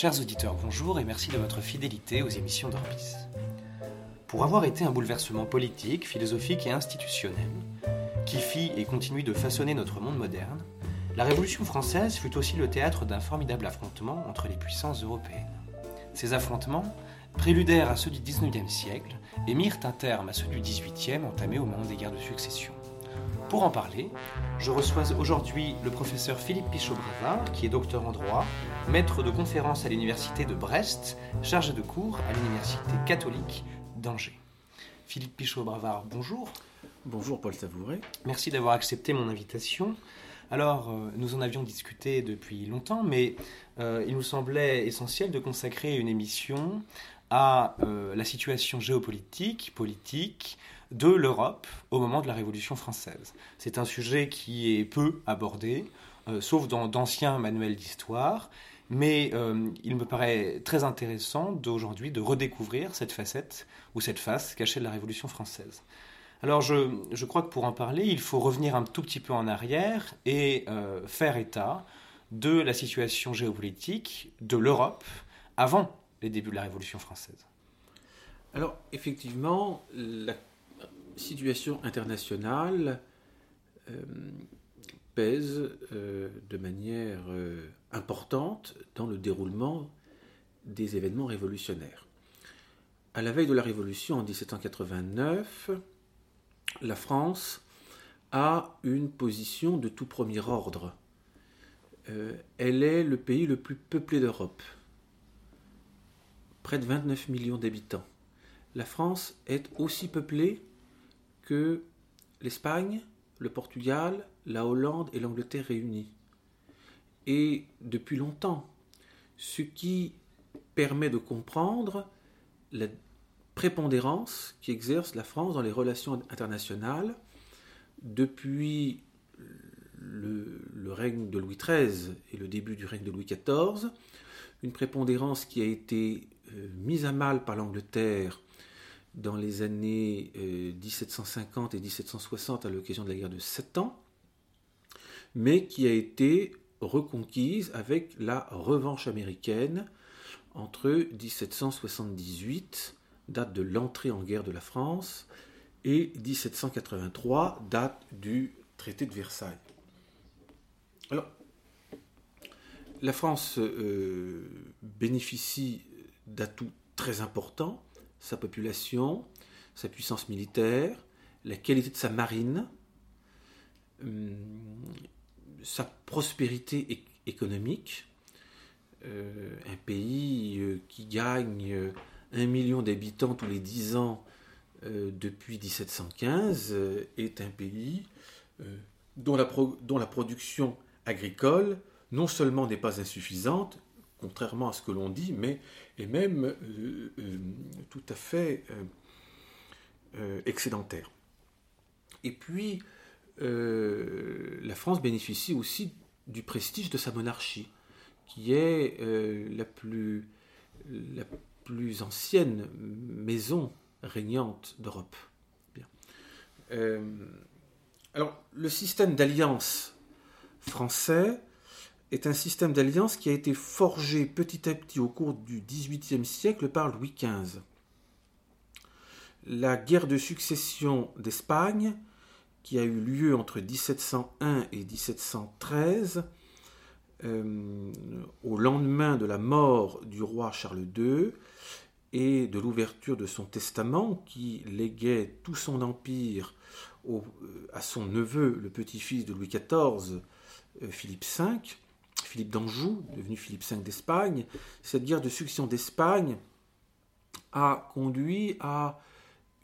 Chers auditeurs, bonjour et merci de votre fidélité aux émissions d'Orbis. Pour avoir été un bouleversement politique, philosophique et institutionnel, qui fit et continue de façonner notre monde moderne, la Révolution française fut aussi le théâtre d'un formidable affrontement entre les puissances européennes. Ces affrontements préludèrent à ceux du XIXe siècle et mirent un terme à ceux du XVIIIe entamés au moment des guerres de succession. Pour en parler, je reçois aujourd'hui le professeur Philippe Pichot-Bravard, qui est docteur en droit, maître de conférences à l'université de Brest, chargé de cours à l'université catholique d'Angers. Philippe Pichot-Bravard, bonjour. Bonjour Paul Savouret. Merci d'avoir accepté mon invitation. Alors, euh, nous en avions discuté depuis longtemps, mais euh, il nous semblait essentiel de consacrer une émission à euh, la situation géopolitique, politique de l'Europe au moment de la Révolution française. C'est un sujet qui est peu abordé, sauf dans d'anciens manuels d'histoire, mais il me paraît très intéressant d'aujourd'hui de redécouvrir cette facette ou cette face cachée de la Révolution française. Alors je, crois que pour en parler, il faut revenir un tout petit peu en arrière et euh, faire état de la situation géopolitique de l'Europe avant les débuts de la Révolution française. Alors effectivement, la situation internationale euh, pèse euh, de manière importante dans le déroulement des événements révolutionnaires. À la veille de la Révolution en 1789, la France a une position de tout premier ordre. Euh, elle est le pays le plus peuplé d'Europe. Près de 29 millions d'habitants. La France est aussi peuplée que l'Espagne, le Portugal, la Hollande et l'Angleterre réunis. Et depuis longtemps, ce qui permet de comprendre la prépondérance qui exerce la France dans les relations internationales depuis le, règne de Louis XIII et le début du règne de Louis XIV, une prépondérance qui a été mise à mal par l'Angleterre dans les années 1750 euh, et 1760 à l'occasion de la guerre de Sept Ans, mais qui a été reconquise avec la revanche américaine entre 1778 date de l'entrée en guerre de la France, et 1783, date du traité de Versailles. Alors, la France euh, bénéficie d'atouts très importants, sa population, sa puissance militaire, la qualité de sa marine, euh, sa prospérité économique, euh, un pays qui gagne un million d'habitants tous les dix ans euh, depuis 1715 euh, est un pays euh, dont la production agricole non seulement n'est pas insuffisante, contrairement à ce que l'on dit, mais est même tout à fait excédentaire. Et puis, la France bénéficie aussi du prestige de sa monarchie, qui est la plus, la plus ancienne maison régnante d'Europe. Euh, alors, le système d'alliance français est un système d'alliance qui a été forgé petit à petit au cours du XVIIIe siècle par Louis XV. La guerre de succession d'Espagne, qui a eu lieu entre 1701 et 1713, euh, au lendemain de la mort du roi Charles II et de l'ouverture de son testament qui léguait tout son empire euh, à son neveu, le petit-fils de Louis XIV, euh, Philippe V, Philippe d'Anjou, devenu Philippe V d'Espagne, cette guerre de succession d'Espagne a conduit à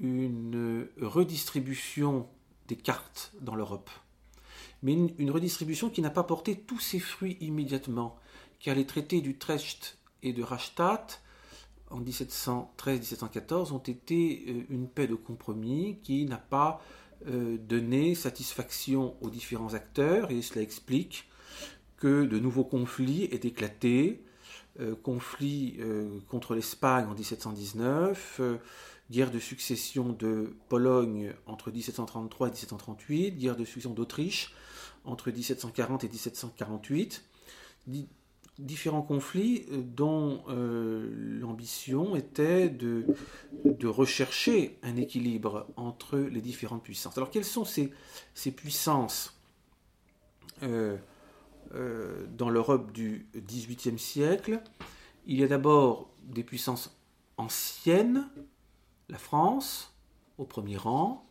une redistribution des cartes dans l'Europe. Mais une, redistribution qui n'a pas porté tous ses fruits immédiatement, car les traités d'Utrecht et de Rastatt en 1713-1714 ont été euh, une paix de compromis qui n'a pas euh, donné satisfaction aux différents acteurs, et cela explique que de nouveaux conflits aient éclaté, euh, conflit euh, contre l'Espagne en 1719, euh, guerre de succession de Pologne entre 1733 et 1738, guerre de succession d'Autriche entre 1740 et 1748, différents conflits dont l'ambition était de, rechercher un équilibre entre les différentes puissances. Alors quelles sont ces puissances? Euh, dans l'Europe du XVIIIe siècle. Il y a d'abord des puissances anciennes, la France au premier rang,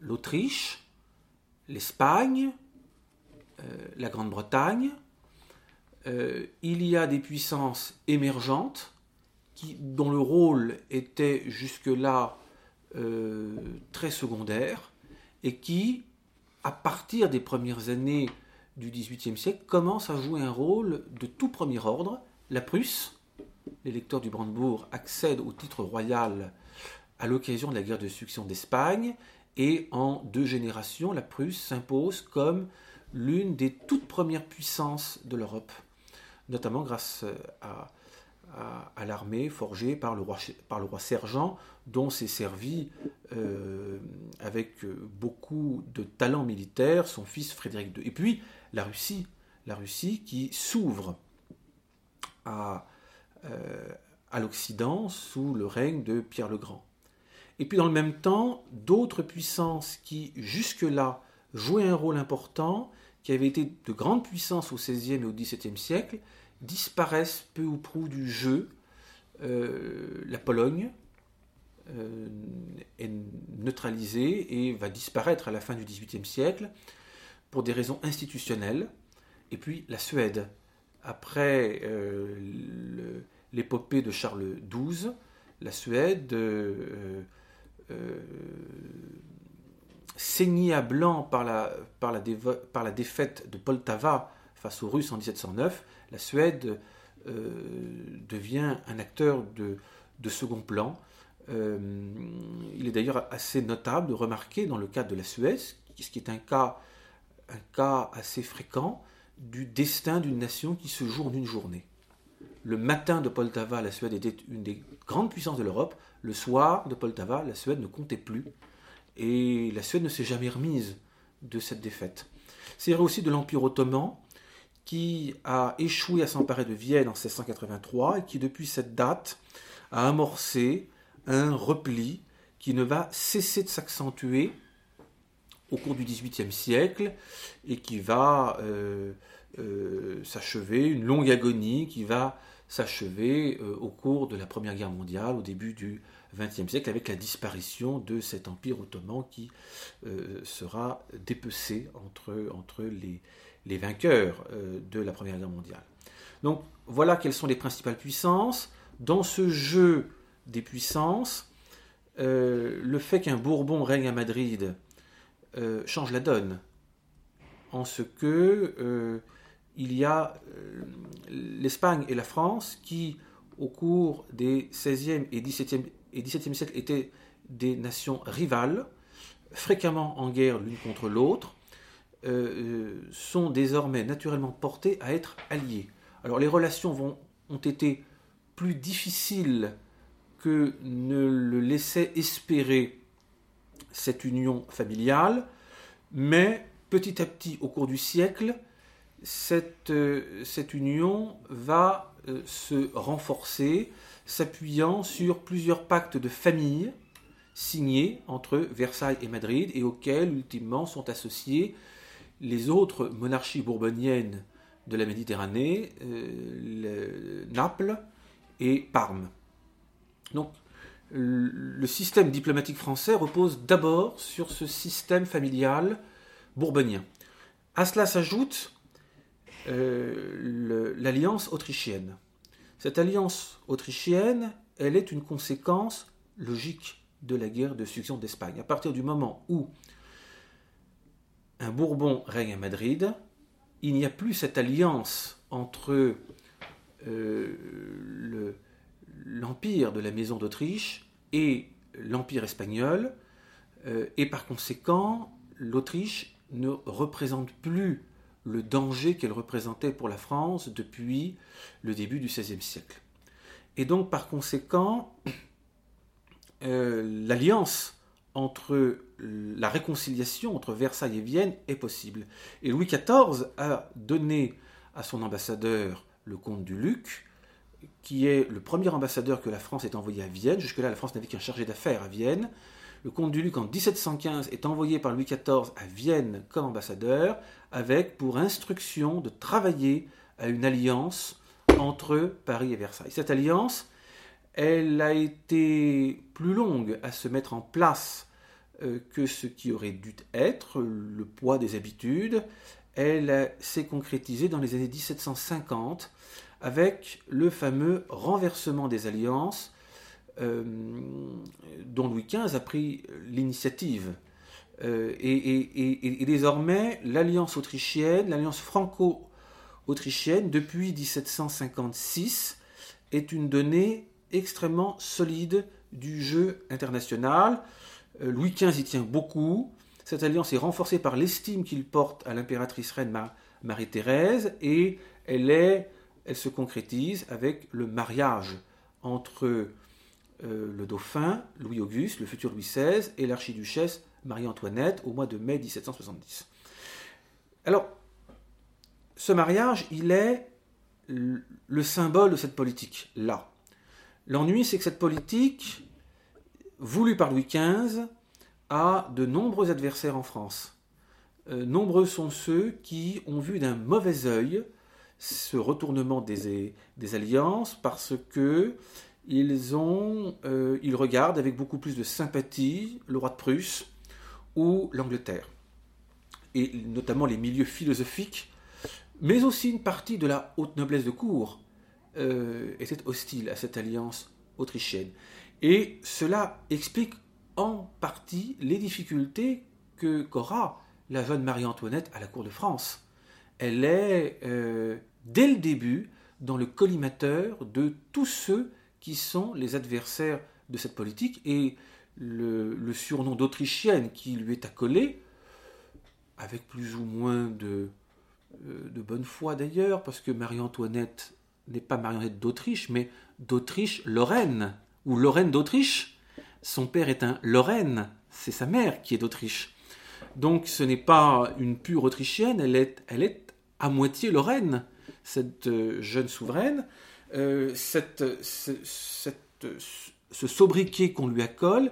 l'Autriche, l'Espagne, euh, la Grande-Bretagne. Euh, il y a des puissances émergentes dont le rôle était jusque-là très secondaire et qui, à partir des premières années du XVIIIe siècle commence à jouer un rôle de tout premier ordre. La Prusse, l'électeur du Brandebourg, accède au titre royal à l'occasion de la guerre de succession d'Espagne, et en deux générations, la Prusse s'impose comme l'une des toutes premières puissances de l'Europe, notamment grâce à, l'armée forgée par le, roi, sergent, dont s'est servi euh, avec beaucoup de talent militaire son fils Frédéric II. Et puis, la Russie, la Russie qui s'ouvre à, euh, à l'Occident sous le règne de Pierre le Grand. Et puis dans le même temps, d'autres puissances qui jusque-là jouaient un rôle important, qui avaient été de grandes puissances au XVIe et au XVIIe siècle, disparaissent peu ou prou du jeu. Euh, la Pologne euh, est neutralisée et va disparaître à la fin du XVIIIe siècle pour des raisons institutionnelles, et puis la Suède. Après euh, l'épopée de Charles XII, la Suède, euh, euh, saignée à blanc par la, par, la par la, défaite de Poltava face aux Russes en 1709, la Suède devient un acteur de, de second plan. il est d'ailleurs assez notable de remarquer dans le cas de la Suède, ce qui est un cas un cas assez fréquent du destin d'une nation qui se joue en une journée. Le matin de Poltava, la Suède était une des grandes puissances de l'Europe. Le soir de Poltava, la Suède ne comptait plus. Et la Suède ne s'est jamais remise de cette défaite. C'est vrai aussi de l'Empire ottoman, qui a échoué à s'emparer de Vienne en 1683 et qui, depuis cette date, a amorcé un repli qui ne va cesser de s'accentuer au cours du XVIIIe siècle et qui va euh, euh, s'achever, une longue agonie qui va s'achever euh, au cours de la Première Guerre mondiale, au début du XXe siècle, avec la disparition de cet empire ottoman qui sera dépecé entre, les vainqueurs de la Première Guerre mondiale. Donc voilà quelles sont les principales puissances. Dans ce jeu des puissances, le fait qu'un Bourbon règne à Madrid euh, change la donne en ce que euh, il y a euh, l'Espagne et la France qui, au cours des 16e et 17e, et 17e siècles, étaient des nations rivales, fréquemment en guerre l'une contre l'autre, sont désormais naturellement portées à être alliées. Alors les relations ont été plus difficiles que ne le laissait espérer cette union familiale, mais petit à petit, au cours du siècle, cette, euh, union va euh, se renforcer, s'appuyant sur plusieurs pactes de famille signés entre Versailles et Madrid et auxquels ultimement sont associés les autres monarchies bourboniennes de la Méditerranée, euh, Naples et Parme. Donc le système diplomatique français repose d'abord sur ce système familial bourbonien. À cela s'ajoute euh, l'alliance autrichienne. Cette alliance autrichienne, elle est une conséquence logique de la guerre de succession d'Espagne. À partir du moment où un Bourbon règne à Madrid, il n'y a plus cette alliance entre euh, l'empire de la maison d'Autriche et l'empire espagnol, euh, et par conséquent, l'Autriche ne représente plus le danger qu'elle représentait pour la France depuis le début du XVIe siècle. Et donc, par conséquent, euh, l'alliance entre la réconciliation entre Versailles et Vienne est possible. Et Louis XIV a donné à son ambassadeur, le comte du Luc, qui est le premier ambassadeur que la France ait envoyé à Vienne. Jusque-là, la France n'avait qu'un chargé d'affaires à Vienne. Le comte du Luc, en 1715, est envoyé par Louis XIV à Vienne comme ambassadeur, avec pour instruction de travailler à une alliance entre Paris et Versailles. Cette alliance, elle a été plus longue à se mettre en place euh, que ce qui aurait dû être, le poids des habitudes. Elle s'est concrétisée dans les années 1750 avec le fameux renversement des alliances euh, dont Louis XV a pris l'initiative. Euh, et, désormais, l'alliance autrichienne, l'alliance franco-autrichienne, depuis 1756, est une donnée extrêmement solide du jeu international. Euh, Louis XV y tient beaucoup. Cette alliance est renforcée par l'estime qu'il porte à l'impératrice reine Marie-Thérèse et elle, est, elle se concrétise avec le mariage entre euh, le dauphin Louis-Auguste, le futur Louis XVI, et l'archiduchesse Marie-Antoinette au mois de mai 1770. Alors, ce mariage, il est le symbole de cette politique-là. L'ennui, c'est que cette politique, voulue par Louis XV, a de nombreux adversaires en France. Euh, nombreux sont ceux qui ont vu d'un mauvais œil ce retournement des, alliances parce que ils, ont, euh, ils regardent avec beaucoup plus de sympathie le roi de Prusse ou l'Angleterre, et notamment les milieux philosophiques, mais aussi une partie de la haute noblesse de cour euh, était hostile à cette alliance autrichienne. Et cela explique en partie les difficultés que qu'aura la jeune Marie-Antoinette à la cour de France. Elle est, euh, dès le début, dans le collimateur de tous ceux qui sont les adversaires de cette politique, et le, surnom d'Autrichienne qui lui est accolé, avec plus ou moins de, euh, de bonne foi d'ailleurs, parce que Marie-Antoinette n'est pas marionnette d'Autriche, mais d'Autriche-Lorraine, ou Lorraine d'Autriche. Son père est un Lorraine, c'est sa mère qui est d'Autriche. Donc ce n'est pas une pure Autrichienne, elle est à moitié Lorraine, cette euh, jeune souveraine. Euh, ce sobriquet qu'on lui accole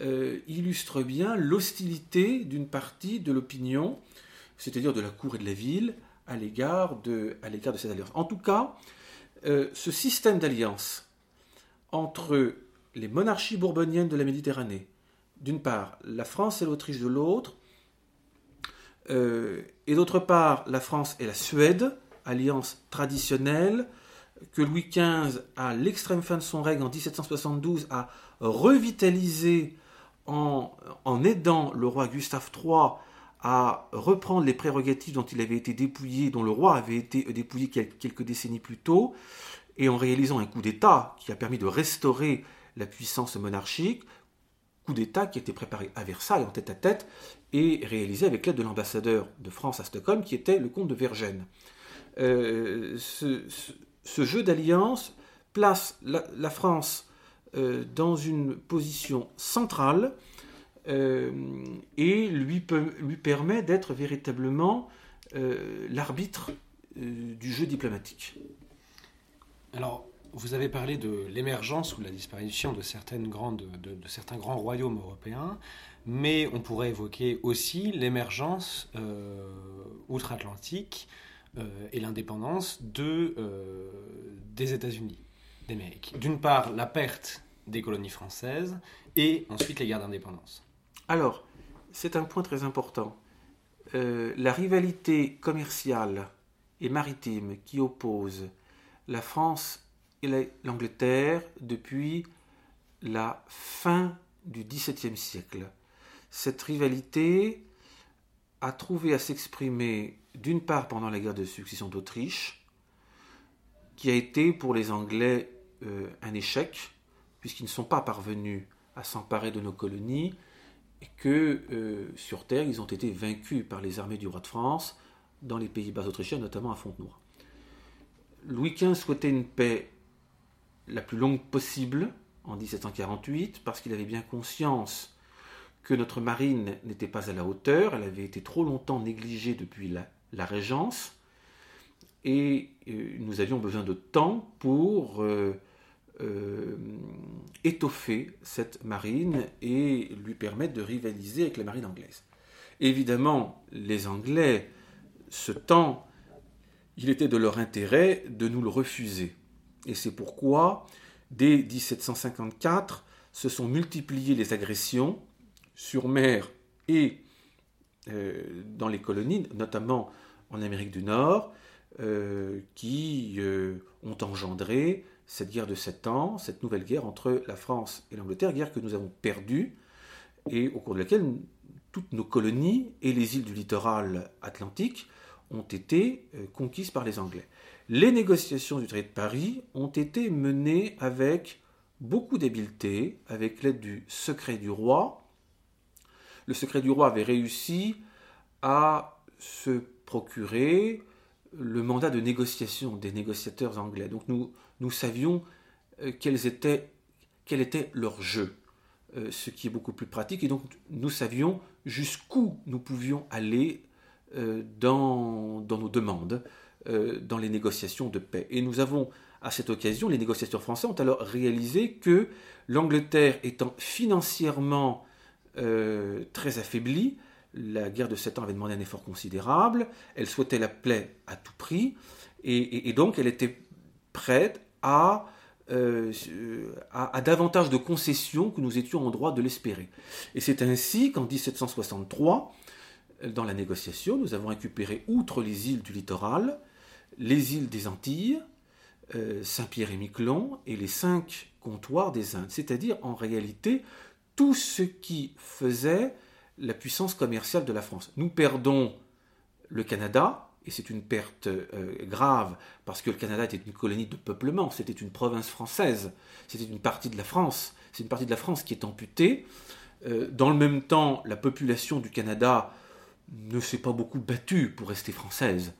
euh, illustre bien l'hostilité d'une partie de l'opinion, c'est-à-dire de la cour et de la ville, à l'égard de, de cette alliance. En tout cas, ce système d'alliance entre les monarchies bourboniennes de la Méditerranée, d'une part, la France et l'Autriche de l'autre, euh, et d'autre part, la France et la Suède, alliance traditionnelle, que Louis XV, à l'extrême fin de son règne en 1772, a revitalisé en, en aidant le roi Gustave III à reprendre les prérogatives dont il avait été dépouillé, dont le roi avait été dépouillé quelques décennies plus tôt, et en réalisant un coup d'État qui a permis de restaurer la puissance monarchique, coup d'État qui été préparé à Versailles en tête à tête et réalisé avec l'aide de l'ambassadeur de France à Stockholm qui était le comte de Vergennes. Euh, ce, jeu d'alliance place la, France euh, dans une position centrale euh, et lui, lui permet d'être véritablement l'arbitre du jeu diplomatique. Alors, vous avez parlé de l'émergence ou de la disparition de, certaines grandes, de, certains grands royaumes européens, mais on pourrait évoquer aussi l'émergence outre-Atlantique et l'indépendance de, des États-Unis d'Amérique. D'une part, la perte des colonies françaises et ensuite les guerres d'indépendance. Alors, c'est un point très important. Euh, la rivalité commerciale et maritime qui oppose la France l'Angleterre depuis la fin du XVIIe siècle. Cette rivalité a trouvé à s'exprimer d'une part pendant la guerre de succession d'Autriche, qui a été pour les Anglais euh, un échec, puisqu'ils ne sont pas parvenus à s'emparer de nos colonies, et que euh, sur terre, ils ont été vaincus par les armées du roi de France dans les Pays-Bas autrichiens, notamment à Fontenoy. Louis XV souhaitait une paix la plus longue possible en 1748, parce qu'il avait bien conscience que notre marine n'était pas à la hauteur, elle avait été trop longtemps négligée depuis la, Régence, et euh, nous avions besoin de temps pour euh, euh, étoffer cette marine et lui permettre de rivaliser avec la marine anglaise. Évidemment, les Anglais, ce temps, il était de leur intérêt de nous le refuser. Et c'est pourquoi, dès 1754, se sont multipliées les agressions sur mer et euh, dans les colonies, notamment en Amérique du Nord, euh, qui euh, ont engendré cette guerre de sept ans, cette nouvelle guerre entre la France et l'Angleterre, guerre que nous avons perdue et au cours de laquelle toutes nos colonies et les îles du littoral atlantique ont été conquises par les Anglais. Les négociations du traité de Paris ont été menées avec beaucoup d'habileté, avec l'aide du secret du roi, le secret du roi avait réussi à se procurer le mandat de négociation des négociateurs anglais. Donc nous, savions euh, étaient, quel était leur jeu, euh, ce qui est beaucoup plus pratique. Et donc nous savions jusqu'où nous pouvions aller euh, dans, nos demandes, dans les négociations de paix. Et nous avons, à cette occasion, les négociateurs français ont alors réalisé que l'Angleterre étant financièrement euh, très affaiblie. La guerre de Sept Ans avait demandé un effort considérable. Elle souhaitait la paix à tout prix. Et, donc, elle était prête euh, à, à, davantage de concessions que nous étions en droit de l'espérer. Et c'est ainsi qu'en 1763, dans la négociation, nous avons récupéré, outre les îles du littoral, les îles des Antilles, euh, Saint-Pierre et Miquelon, et les cinq comptoirs des Indes, c'est-à-dire en réalité tout ce qui faisait la puissance commerciale de la France. Nous perdons le Canada, et c'est une perte euh, grave, parce que le Canada était une colonie de peuplement, c'était une province française, c'était une partie de la France, c'est une partie de la France qui est amputée. Euh, dans le même temps, la population du Canada ne s'est pas beaucoup battue pour rester française.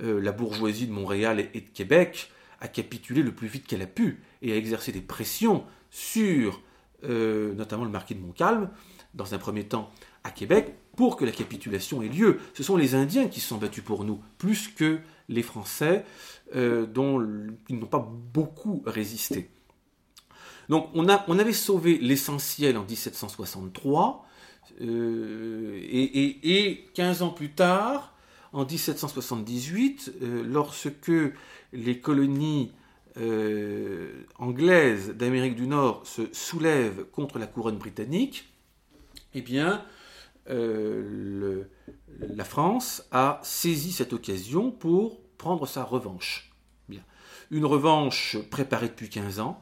Euh, la bourgeoisie de Montréal et de Québec a capitulé le plus vite qu'elle a pu et a exercé des pressions sur euh, notamment le marquis de Montcalm, dans un premier temps à Québec, pour que la capitulation ait lieu. Ce sont les Indiens qui se sont battus pour nous, plus que les Français, euh, dont ils n'ont pas beaucoup résisté. Donc on, avait sauvé l'essentiel en 1763, euh, et, et, 15 ans plus tard, en 1778, lorsque les colonies euh, anglaise d'Amérique du Nord se soulève contre la couronne britannique, eh euh, la France a saisi cette occasion pour prendre sa revanche. Une revanche préparée depuis 15 ans,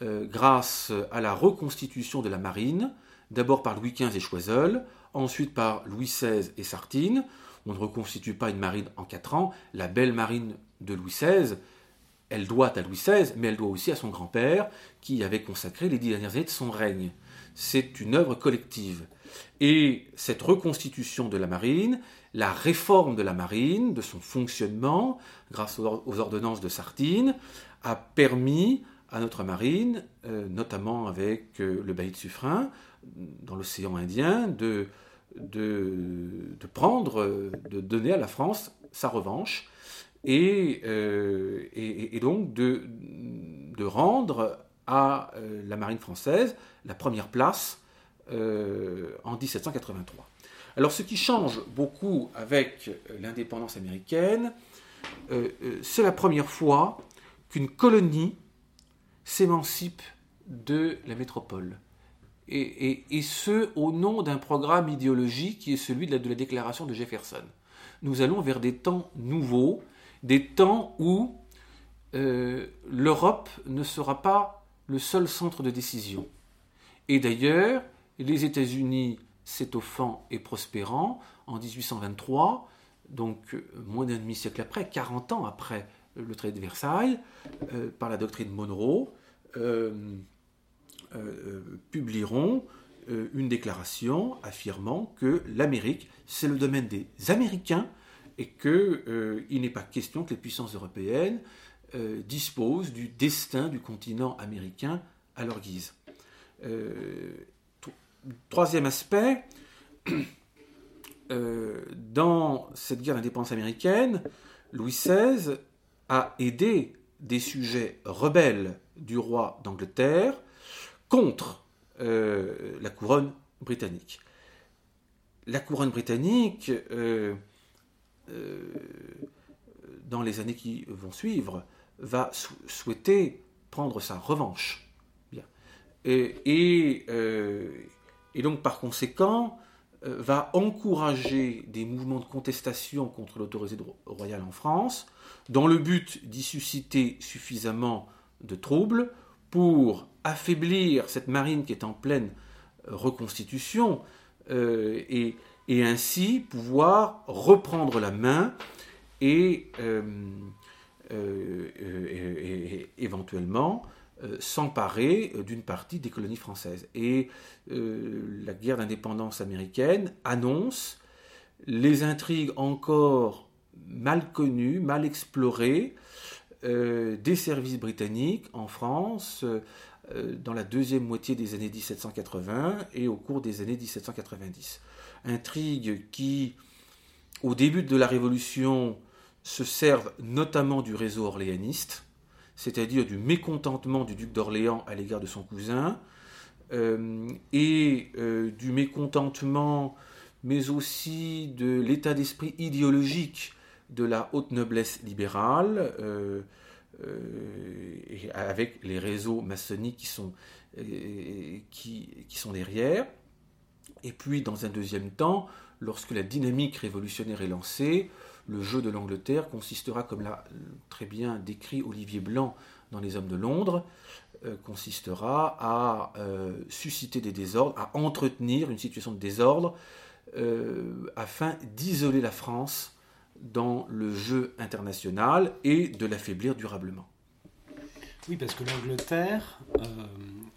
euh, grâce à la reconstitution de la marine, d'abord par Louis XV et Choiseul, ensuite par Louis XVI et Sartine. On ne reconstitue pas une marine en 4 ans. La belle marine de Louis XVI, elle doit à Louis XVI, mais elle doit aussi à son grand-père, qui avait consacré les dix dernières années de son règne. C'est une œuvre collective. Et cette reconstitution de la marine, la réforme de la marine, de son fonctionnement, grâce aux ordonnances de Sartine, a permis à notre marine, euh, notamment avec euh, le bailli de Suffren, dans l'océan Indien, de, de, prendre, de donner à la France sa revanche euh, et, et, donc de, de, rendre à euh, la marine française la première place euh, en 1783. Alors ce qui change beaucoup avec l'indépendance américaine, c'est la première fois qu'une colonie s'émancipe de la métropole. Et, ce, au nom d'un programme idéologique qui est celui de la, déclaration de Jefferson. Nous allons vers des temps nouveaux des temps où euh, l'Europe ne sera pas le seul centre de décision. Et d'ailleurs, les États-Unis s'étoffant et prospérant en 1823, donc moins d'un demi-siècle après, 40 ans après le traité de Versailles, par la doctrine Monroe, publieront une déclaration affirmant que l'Amérique, c'est le domaine des Américains et qu'il euh, n'est pas question que les puissances européennes euh, disposent du destin du continent américain à leur guise. Euh, troisième aspect, dans cette guerre d'indépendance américaine, Louis XVI a aidé des sujets rebelles du roi d'Angleterre contre la couronne britannique. La couronne britannique euh, dans les années qui vont suivre, va souhaiter prendre sa revanche. Bien. Et, euh, et, donc par conséquent, euh, va encourager des mouvements de contestation contre l'autorité royale en France, dans le but d'y susciter suffisamment de troubles pour affaiblir cette marine qui est en pleine reconstitution et, et ainsi pouvoir reprendre la main et, euh, euh, éventuellement euh, s'emparer d'une partie des colonies françaises. Et la guerre d'indépendance américaine annonce les intrigues encore mal connues, mal explorées des services britanniques en France dans la deuxième moitié des années 1780 et au cours des années 1790 intrigues qui, au début de la Révolution, se servent notamment du réseau orléaniste, c'est-à-dire du mécontentement du duc d'Orléans à l'égard de son cousin, euh, et euh, du mécontentement, mais aussi de l'état d'esprit idéologique de la haute noblesse libérale, euh, avec les réseaux maçonniques qui sont, qui sont derrière. Et puis, dans un deuxième temps, lorsque la dynamique révolutionnaire est lancée, le jeu de l'Angleterre consistera, comme l'a très bien décrit Olivier Blanc dans Les Hommes de Londres, euh, consistera à euh, susciter des désordres, à entretenir une situation de désordre, euh, afin d'isoler la France dans le jeu international et de l'affaiblir durablement. Oui, parce que l'Angleterre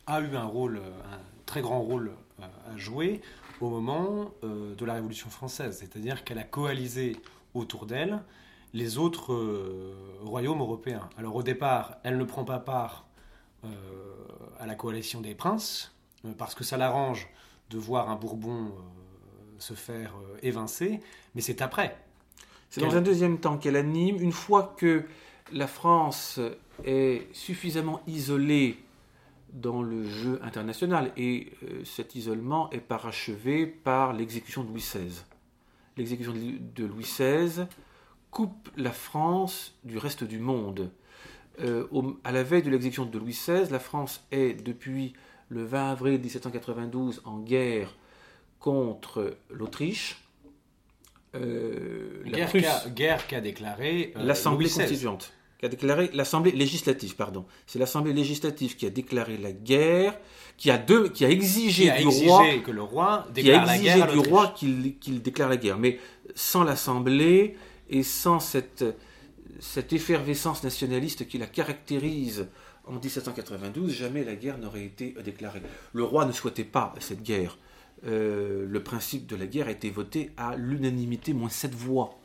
a eu un rôle, un très grand rôle à jouer au moment euh, de la Révolution française, c'est-à-dire qu'elle a coalisé autour d'elle les autres euh, royaumes européens. Alors au départ, elle ne prend pas part euh, à la coalition des princes, parce que ça l'arrange de voir un Bourbon se faire évincer, mais c'est après. C'est dans un deuxième temps qu'elle anime, une fois que la France est suffisamment isolée dans le jeu international. Et euh, cet isolement est parachevé par l'exécution de Louis XVI. L'exécution de Louis XVI coupe la France du reste du monde. Euh, à la veille de l'exécution de Louis XVI, la France est depuis le 20 avril 1792 en guerre contre l'Autriche. Euh, guerre qu'a déclaré l'Assemblée constituante a déclaré l'Assemblée législative, pardon. C'est l'Assemblée législative qui a déclaré la guerre, qui a, deux, qui a exigé du roi que le roi déclare la guerre du roi qu'il déclare la guerre. Mais sans l'Assemblée et sans cette, cette effervescence nationaliste qui la caractérise en 1792, jamais la guerre n'aurait été déclarée. Le roi ne souhaitait pas cette guerre. Euh, le principe de la guerre a été voté à l'unanimité, moins sept voix,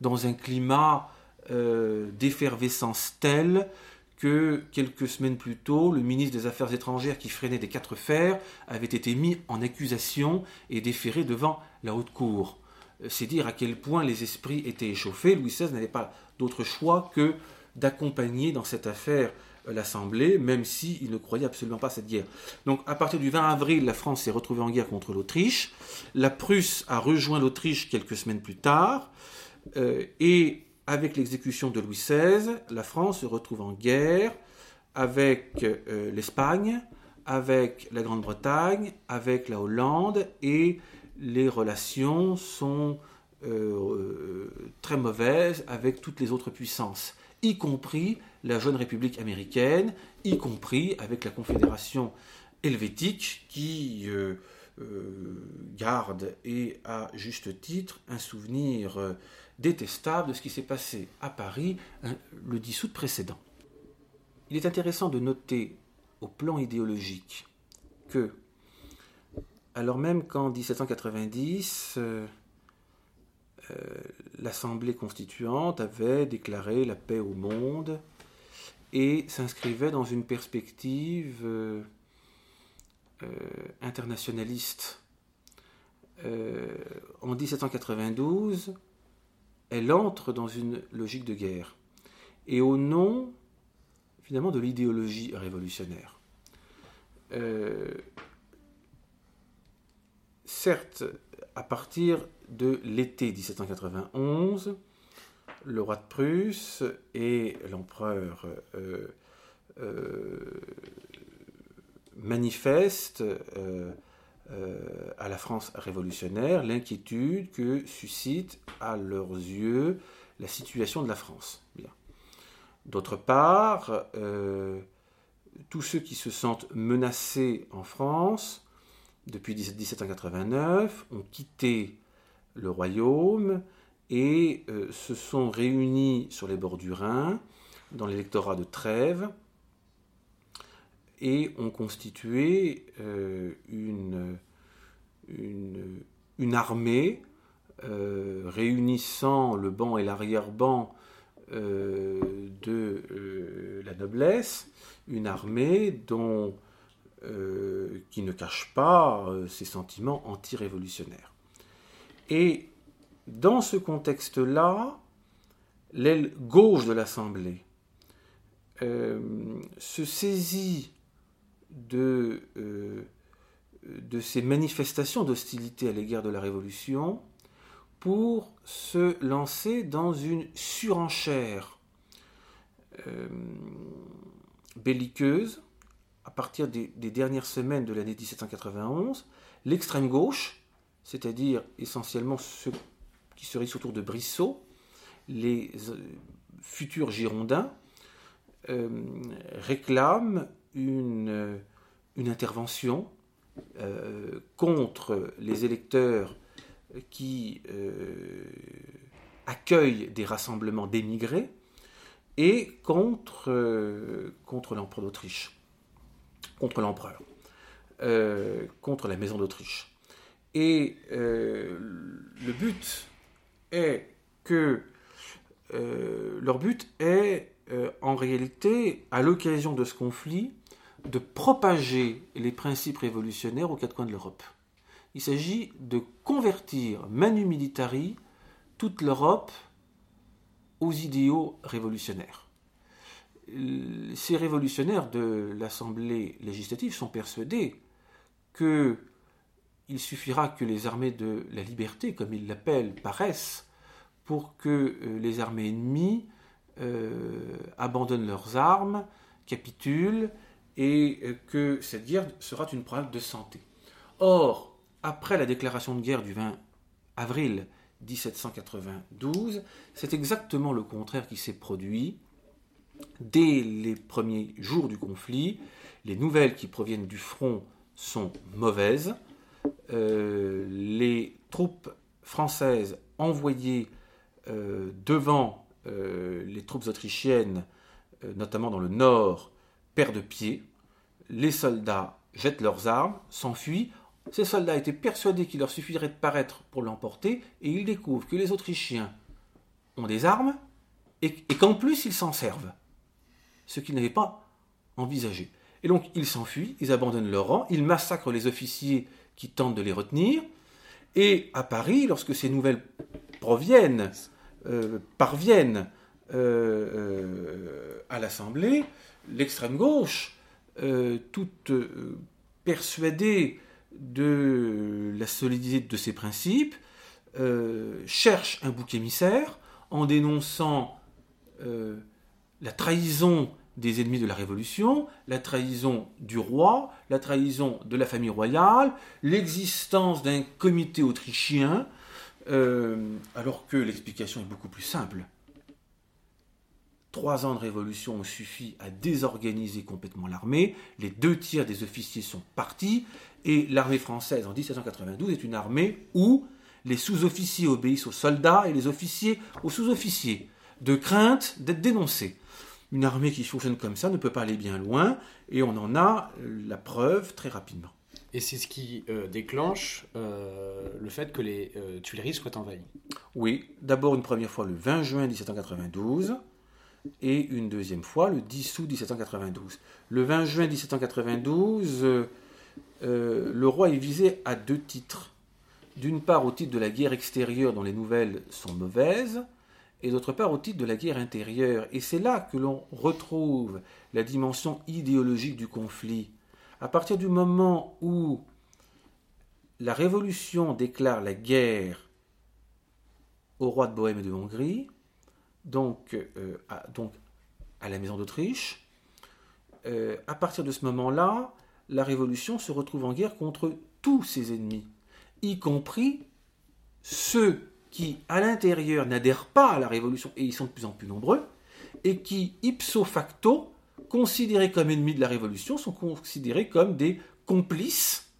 dans un climat euh, d'effervescence telle que quelques semaines plus tôt, le ministre des Affaires étrangères qui freinait des quatre fers avait été mis en accusation et déféré devant la haute cour. C'est dire à quel point les esprits étaient échauffés. Louis XVI n'avait pas d'autre choix que d'accompagner dans cette affaire l'Assemblée, même s'il ne croyait absolument pas à cette guerre. Donc à partir du 20 avril, la France s'est retrouvée en guerre contre l'Autriche. La Prusse a rejoint l'Autriche quelques semaines plus tard. et avec l'exécution de Louis XVI, la France se retrouve en guerre avec euh, l'Espagne, avec la Grande-Bretagne, avec la Hollande, et les relations sont euh, très mauvaises avec toutes les autres puissances, y compris la jeune République américaine, y compris avec la Confédération helvétique qui euh, garde et à juste titre un souvenir détestable de ce qui s'est passé à Paris le 10 août précédent. Il est intéressant de noter au plan idéologique que, alors même qu'en 1790, l'Assemblée constituante avait déclaré la paix au monde et s'inscrivait dans une perspective euh, euh, internationaliste. Euh, en 1792, elle entre dans une logique de guerre, et au nom finalement de l'idéologie révolutionnaire. certes, à partir de l'été 1791, le roi de Prusse et l'empereur euh, euh, manifestent euh, à la France révolutionnaire l'inquiétude que suscite à leurs yeux la situation de la France. D'autre part, tous ceux qui se sentent menacés en France depuis 1789 ont quitté le royaume et euh, se sont réunis sur les bords du Rhin, dans l'électorat de Trèves, et ont constitué euh, une, une, armée euh, réunissant le banc et l'arrière-banc de la noblesse, une armée dont, qui ne cache pas ses sentiments anti-révolutionnaires. Et dans ce contexte-là, l'aile gauche de l'Assemblée euh, se saisit de, euh, de ces manifestations d'hostilité à l'égard de la Révolution pour se lancer dans une surenchère euh, belliqueuse à partir des, des dernières semaines de l'année 1791. L'extrême gauche, c'est-à-dire essentiellement ceux qui serait autour de Brissot, les euh, futurs Girondins euh, réclament une, euh, une intervention contre les électeurs qui accueillent des rassemblements d'émigrés et contre, contre l'empereur d'Autriche, contre l'empereur, contre la maison d'Autriche. Et le but est que euh, leur but est euh, en réalité, à l'occasion de ce conflit, de propager les principes révolutionnaires aux quatre coins de l'Europe. Il s'agit de convertir manu militari toute l'Europe aux idéaux révolutionnaires. Ces révolutionnaires de l'Assemblée législative sont persuadés que il suffira que les armées de la liberté, comme ils l'appellent, paraissent pour que euh, les armées ennemies euh, abandonnent leurs armes, capitulent, et euh, que cette guerre sera une problème de santé. Or, après la déclaration de guerre du 20 avril 1792, c'est exactement le contraire qui s'est produit. Dès les premiers jours du conflit, les nouvelles qui proviennent du front sont mauvaises. Euh, les troupes françaises envoyées euh, devant euh, les troupes autrichiennes, notamment dans le nord, perdent pied. Les soldats jettent leurs armes, s'enfuient. Ces soldats étaient persuadés qu'il leur suffirait de paraître pour l'emporter, et ils découvrent que les Autrichiens ont des armes et, qu'en plus ils s'en servent, ce qu'ils n'avaient pas envisagé. Et donc ils s'enfuient, ils abandonnent leur rang, ils massacrent les officiers qui tentent de les retenir. Et à Paris, lorsque ces nouvelles proviennent, euh, parviennent euh, euh, à l'Assemblée, l'extrême gauche, toute persuadée de la solidité de ses principes, cherche un bouc émissaire en dénonçant la trahison des ennemis de la Révolution, la trahison du roi, la trahison de la famille royale, l'existence d'un comité autrichien, euh, alors que l'explication est beaucoup plus simple. Trois ans de révolution ont suffi à désorganiser complètement l'armée. Les deux tiers des officiers sont partis. Et l'armée française en 1792 est une armée où les sous-officiers obéissent aux soldats et les officiers aux sous-officiers, de crainte d'être dénoncés. Une armée qui fonctionne comme ça ne peut pas aller bien loin, et on en a la preuve très rapidement. Et c'est ce qui euh, déclenche euh, le fait que les euh, Tuileries soient envahies. Oui, d'abord une première fois le 20 juin 1792 et une deuxième fois le 10 août 1792. Le 20 juin 1792, le roi est visé à deux titres. D'une part au titre de la guerre extérieure dont les nouvelles sont mauvaises, et d'autre part au titre de la guerre intérieure. Et c'est là que l'on retrouve la dimension idéologique du conflit à partir du moment où la Révolution déclare la guerre au roi de Bohême et de Hongrie, donc, euh, à, la maison d'Autriche, euh, à partir de ce moment-là, la Révolution se retrouve en guerre contre tous ses ennemis, y compris ceux qui, à l'intérieur, n'adhèrent pas à la Révolution, et ils sont de plus en plus nombreux, et qui, ipso facto, considérés comme ennemis de la Révolution, sont considérés comme des complices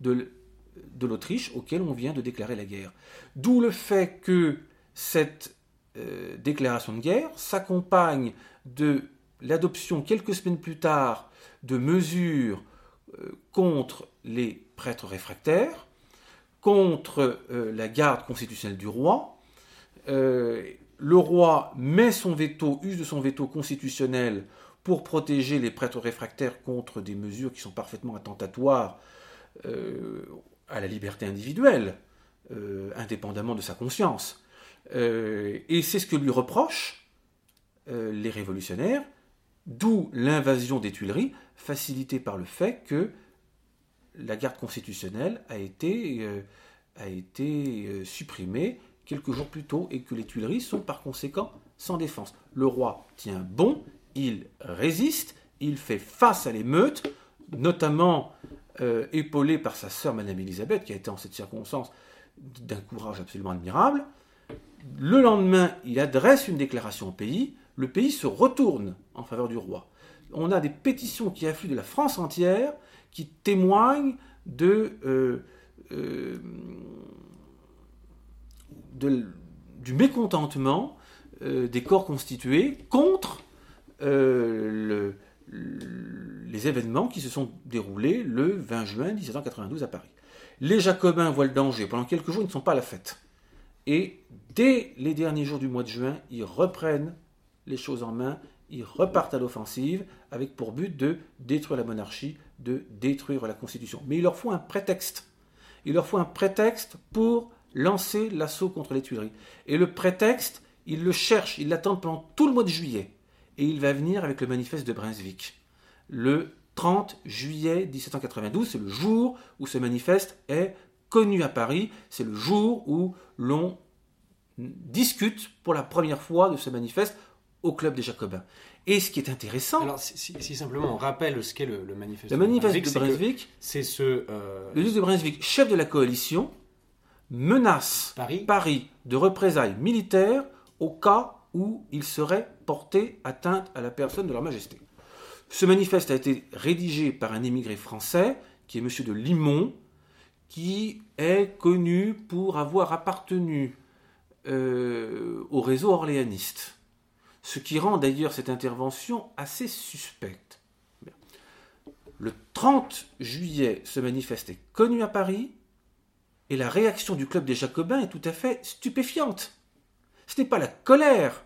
de, l'Autriche auquel on vient de déclarer la guerre. D'où le fait que cette euh, déclaration de guerre s'accompagne de l'adoption quelques semaines plus tard de mesures euh, contre les prêtres réfractaires, contre euh, la garde constitutionnelle du roi. le roi met son veto, use de son veto constitutionnel pour protéger les prêtres réfractaires contre des mesures qui sont parfaitement attentatoires euh, à la liberté individuelle, euh, indépendamment de sa conscience. Euh, et c'est ce que lui reprochent les révolutionnaires, d'où l'invasion des Tuileries, facilitée par le fait que la garde constitutionnelle a été, a été supprimée quelques jours plus tôt et que les Tuileries sont par conséquent sans défense. Le roi tient bon, il résiste, il fait face à l'émeute, notamment euh, épaulé par sa sœur Madame Elisabeth, qui a été en cette circonstance d'un courage absolument admirable. Le lendemain, il adresse une déclaration au pays, le pays se retourne en faveur du roi. On a des pétitions qui affluent de la France entière, qui témoignent euh, euh, du mécontentement des corps constitués contre euh, les événements qui se sont déroulés le 20 juin 1792 à Paris. Les Jacobins voient le danger. Pendant quelques jours, ils ne sont pas à la fête. Et dès les derniers jours du mois de juin, ils reprennent les choses en main, ils repartent à l'offensive avec pour but de détruire la monarchie, de détruire la Constitution. Mais il leur faut un prétexte. Il leur faut un prétexte pour lancer l'assaut contre les Tuileries. Et le prétexte, ils le cherchent, ils l'attendent pendant tout le mois de juillet et il va venir avec le manifeste de Brunswick. Le 30 juillet 1792, c'est le jour où ce manifeste est connu à Paris, c'est le jour où l'on discute pour la première fois de ce manifeste au Club des Jacobins. Et ce qui est intéressant. Alors, si, simplement on rappelle ce qu'est le, manifeste, le manifeste de Brunswick, c'est ce. Euh, le duc de Brunswick, chef de la coalition, menace Paris, Paris de représailles militaires au cas où il serait porté atteinte à la personne de leur majesté. Ce manifeste a été rédigé par un émigré français, qui est M. de Limon, qui est connu pour avoir appartenu euh, au réseau orléaniste. Ce qui rend d'ailleurs cette intervention assez suspecte. Le 30 juillet, ce manifeste est connu à Paris, et la réaction du club des Jacobins est tout à fait stupéfiante. Ce n'est pas la colère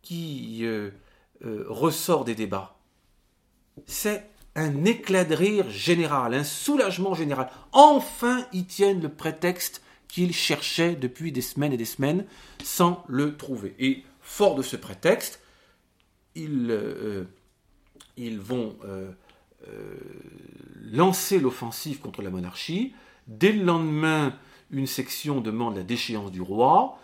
qui euh, euh, ressort des débats. C'est un éclat de rire général, un soulagement général. Enfin, ils tiennent le prétexte qu'ils cherchaient depuis des semaines et des semaines sans le trouver. Fort de ce prétexte, ils, euh, vont lancer l'offensive contre la monarchie. Dès le lendemain, une section demande la déchéance du roi.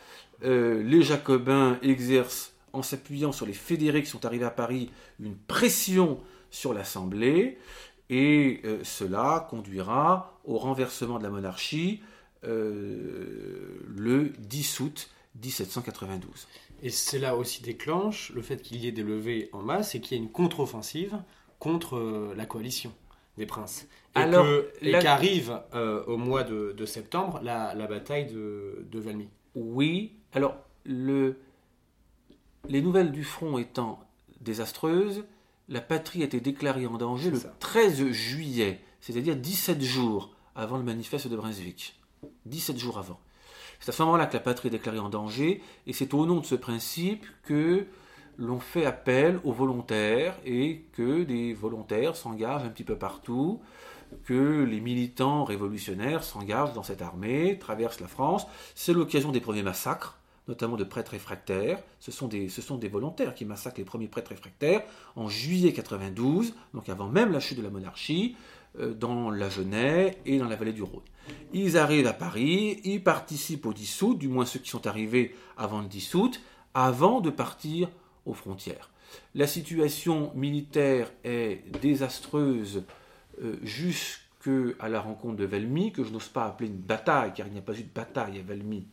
Euh, les Jacobins exercent, en s'appuyant sur les fédérés qui sont arrivés à Paris, une pression sur l'Assemblée, et euh, cela conduira au renversement de la monarchie euh, le 10 août 1792. Et cela aussi déclenche le fait qu'il y ait des levées en masse et qu'il y ait une contre-offensive contre euh, la coalition des princes. Et Alors, la- qu'arrive euh, au mois de, de septembre la, la bataille de, de Valmy. Oui, alors le, les nouvelles du front étant désastreuses, la patrie a été déclarée en danger le ça. 13 juillet, c'est-à-dire 17 jours avant le manifeste de Brunswick. 17 jours avant. C'est à ce moment-là que la patrie est déclarée en danger, et c'est au nom de ce principe que l'on fait appel aux volontaires et que des volontaires s'engagent un petit peu partout, que les militants révolutionnaires s'engagent dans cette armée, traversent la France. C'est l'occasion des premiers massacres, notamment de prêtres réfractaires. Ce sont, des, volontaires qui massacrent les premiers prêtres réfractaires en juillet 92, donc avant même la chute de la monarchie, dans la Genève et dans la vallée du Rhône. Ils arrivent à Paris, ils participent au 10 août, du moins ceux qui sont arrivés avant le 10 août, avant de partir aux frontières. La situation militaire est désastreuse euh, jusqu'à la rencontre de Valmy, que je n'ose pas appeler une bataille, car il n'y a pas eu de bataille à Valmy.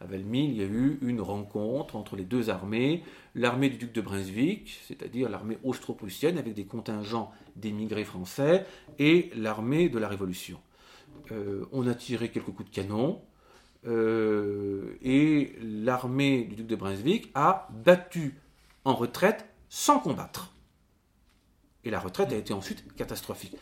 À Valmy, il y a eu une rencontre entre les deux armées, l'armée du duc de Brunswick, c'est-à-dire l'armée austro-prussienne avec des contingents d'émigrés français, et l'armée de la Révolution. Euh, on a tiré quelques coups de canon, euh, et l'armée du duc de Brunswick a battu en retraite sans combattre. Et la retraite a été ensuite catastrophique.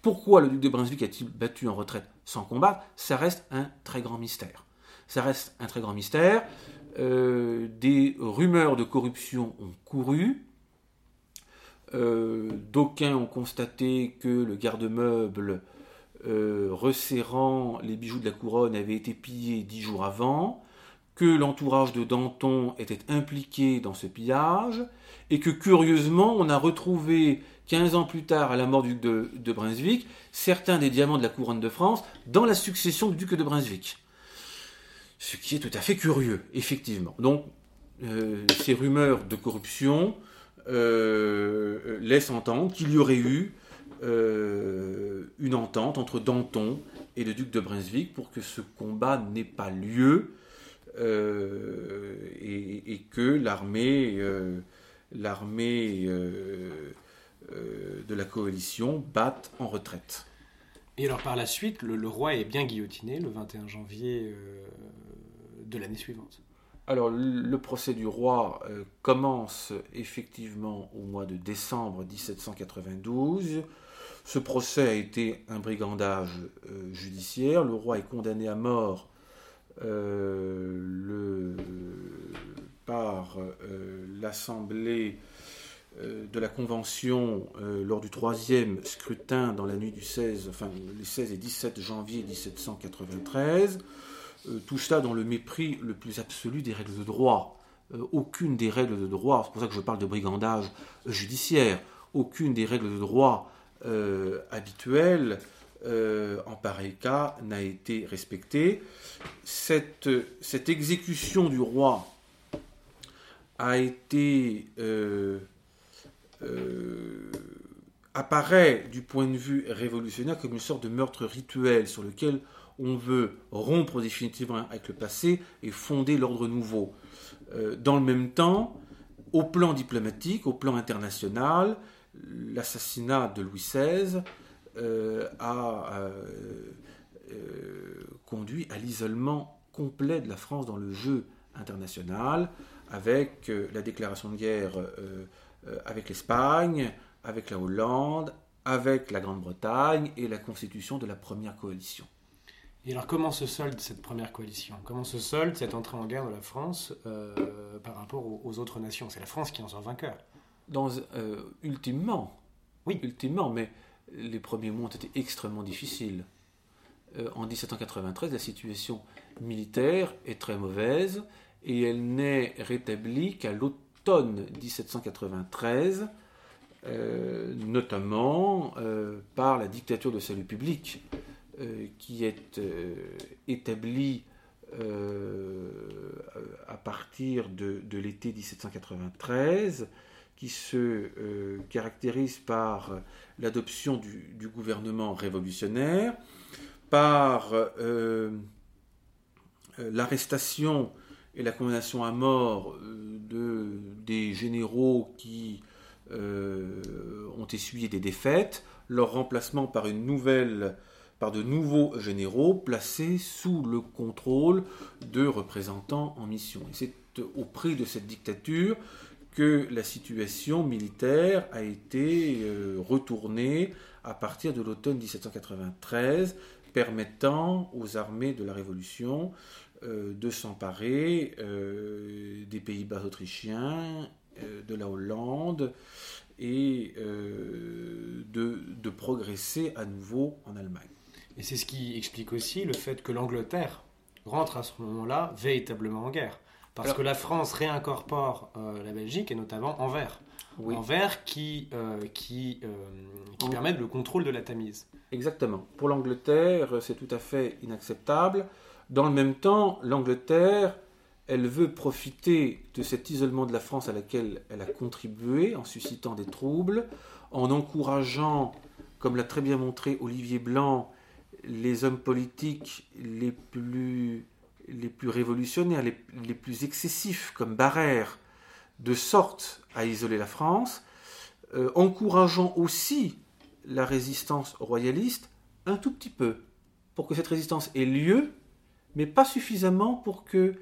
Pourquoi le duc de Brunswick a-t-il battu en retraite sans combattre? Ça reste un très grand mystère. Ça reste un très grand mystère. Euh, des rumeurs de corruption ont couru. Euh, D'aucuns ont constaté que le garde-meuble euh, resserrant les bijoux de la couronne avait été pillé dix jours avant, que l'entourage de Danton était impliqué dans ce pillage, et que curieusement, on a retrouvé 15 ans plus tard, à la mort du duc de, de Brunswick, certains des diamants de la couronne de France dans la succession du duc de Brunswick. Ce qui est tout à fait curieux, effectivement. Donc, euh, ces rumeurs de corruption euh, laissent entendre qu'il y aurait eu euh, une entente entre Danton et le duc de Brunswick pour que ce combat n'ait pas lieu et, que l'armée de la coalition batte en retraite. Et alors par la suite, le, roi est bien guillotiné le 21 janvier l'année suivante. Alors, le procès du roi euh, commence effectivement au mois de décembre 1792. Ce procès a été un brigandage euh, judiciaire. Le roi est condamné à mort euh, par l'Assemblée de la Convention lors du troisième scrutin dans la nuit du 16, enfin les 16 et 17 janvier 1793. Euh, tout cela dans le mépris le plus absolu des règles de droit. Euh, aucune des règles de droit, c'est pour ça que je parle de brigandage judiciaire, aucune des règles de droit euh, habituelles en pareil cas n'a été respectée. Cette, exécution du roi a été apparaît du point de vue révolutionnaire comme une sorte de meurtre rituel sur lequel on veut rompre définitivement avec le passé et fonder l'ordre nouveau. Euh, dans le même temps, au plan diplomatique, au plan international, l'assassinat de Louis XVI euh, a euh, conduit à l'isolement complet de la France dans le jeu international, avec la déclaration de guerre avec l'Espagne, avec la Hollande, avec la Grande-Bretagne et la constitution de la première coalition. Et alors comment se solde cette première coalition? Comment se solde cette entrée en guerre de la France euh, par rapport aux, aux autres nations? C'est la France qui en sort vainqueur. Dans, euh, ultimement, Oui. ultimement, mais les premiers mois ont été extrêmement difficiles. Euh, en 1793, la situation militaire est très mauvaise et elle n'est rétablie qu'à l'automne 1793, euh, notamment par la dictature de salut public qui est euh, établie euh, à partir de, de l'été 1793 qui se euh, caractérise par l'adoption du, gouvernement révolutionnaire, par euh, euh, l'arrestation et la condamnation à mort de, des généraux qui ont essuyé des défaites, leur remplacement par une nouvelle par de nouveaux généraux placés sous le contrôle de représentants en mission. Et c'est au prix de cette dictature que la situation militaire a été euh, retournée à partir de l'automne 1793, permettant aux armées de la Révolution euh, de s'emparer euh, des Pays-Bas autrichiens, de la Hollande et de, de progresser à nouveau en Allemagne. Et c'est ce qui explique aussi le fait que l'Angleterre rentre à ce moment-là véritablement en guerre. Parce que la France réincorpore euh, la Belgique, et notamment Anvers. Oui. Anvers qui, euh, qui, euh, qui permet le contrôle de la Tamise. Exactement. Pour l'Angleterre, c'est tout à fait inacceptable. Dans le même temps, l'Angleterre, elle veut profiter de cet isolement de la France à laquelle elle a contribué en suscitant des troubles, en encourageant, comme l'a très bien montré Olivier Blanc, les hommes politiques les plus, révolutionnaires, les, plus excessifs, comme Barrère, de sorte à isoler la France, euh, encourageant aussi la résistance royaliste un tout petit peu, pour que cette résistance ait lieu, mais pas suffisamment pour que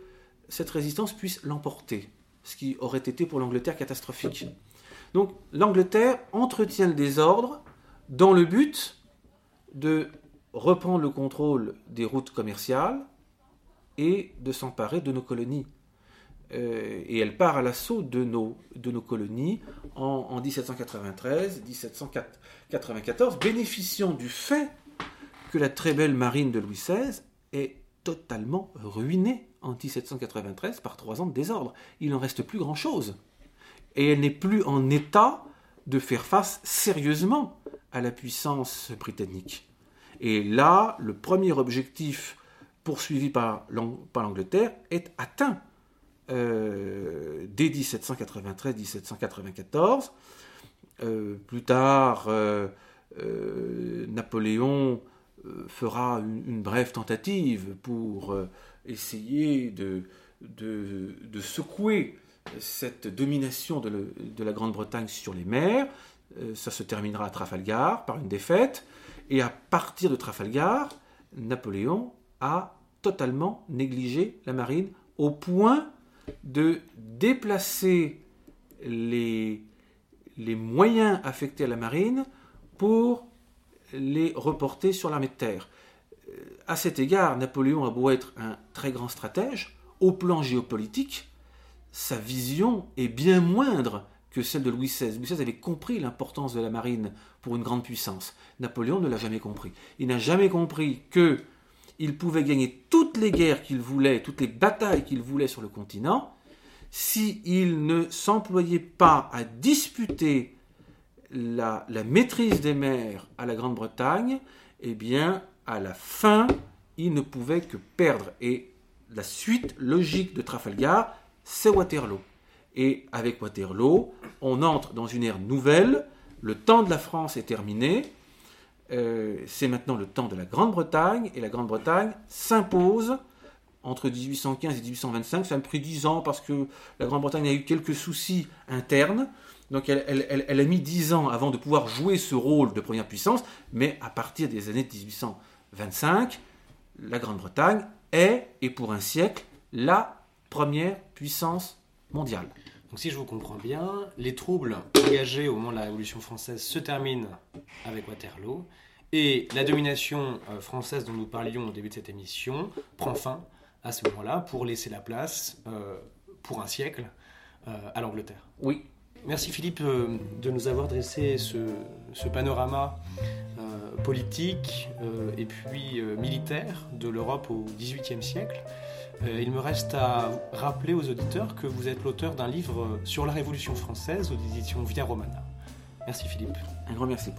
cette résistance puisse l'emporter, ce qui aurait été pour l'Angleterre catastrophique. Donc l'Angleterre entretient le désordre dans le but de reprendre le contrôle des routes commerciales et de s'emparer de nos colonies. Euh, et elle part à l'assaut de nos, colonies en, en 1793-1794, bénéficiant du fait que la très belle marine de Louis XVI est totalement ruinée en 1793 par trois ans de désordre. Il n'en reste plus grand-chose. Et elle n'est plus en état de faire face sérieusement à la puissance britannique. Et là, le premier objectif poursuivi par l'Angleterre est atteint euh, dès 1793-1794. Euh, plus tard, euh, Napoléon fera une, brève tentative pour essayer de, secouer cette domination de la Grande-Bretagne sur les mers. ça se terminera à Trafalgar par une défaite. Et à partir de Trafalgar, Napoléon a totalement négligé la marine au point de déplacer les, moyens affectés à la marine pour les reporter sur l'armée de terre. Euh, à cet égard, Napoléon a beau être un très grand stratège, au plan géopolitique, sa vision est bien moindre que celle de Louis XVI. Louis XVI avait compris l'importance de la marine pour une grande puissance. Napoléon ne l'a jamais compris. Il n'a jamais compris que il pouvait gagner toutes les guerres qu'il voulait, toutes les batailles qu'il voulait sur le continent, s'il ne s'employait pas à disputer la, maîtrise des mers à la Grande-Bretagne, eh bien, à la fin, il ne pouvait que perdre. Et la suite logique de Trafalgar, c'est Waterloo. Et avec Waterloo, on entre dans une ère nouvelle. Le temps de la France est terminé. Euh, c'est maintenant le temps de la Grande-Bretagne. Et la Grande-Bretagne s'impose entre 1815 et 1825. Ça a pris 10 ans parce que la Grande-Bretagne a eu quelques soucis internes. Donc elle, a mis 10 ans avant de pouvoir jouer ce rôle de première puissance. Mais à partir des années 1825, la Grande-Bretagne est, et pour un siècle, la première puissance mondiale. Donc si je vous comprends bien, les troubles engagés au moment de la Révolution française se terminent avec Waterloo et la domination euh, française dont nous parlions au début de cette émission prend fin à ce moment-là pour laisser la place euh, pour un siècle euh, à l'Angleterre. Oui. Merci Philippe de nous avoir dressé ce, ce panorama politique et puis militaire de l'Europe au XVIIIe siècle. Euh, il me reste à rappeler aux auditeurs que vous êtes l'auteur d'un livre sur la Révolution française aux éditions Via Romana. Merci Philippe. Un grand merci.